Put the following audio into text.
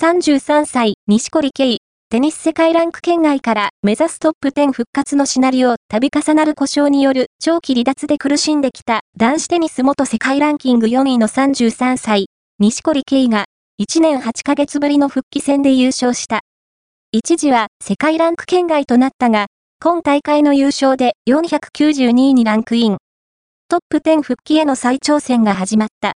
33歳、西堀圭、テニス世界ランク圏外から目指すトップ10復活のシナリオ、度重なる故障による長期離脱で苦しんできた男子テニス元世界ランキング4位の33歳、西堀圭が1年8ヶ月ぶりの復帰戦で優勝した。一時は世界ランク圏外となったが、今大会の優勝で492位にランクイン。トップ10復帰への再挑戦が始まった。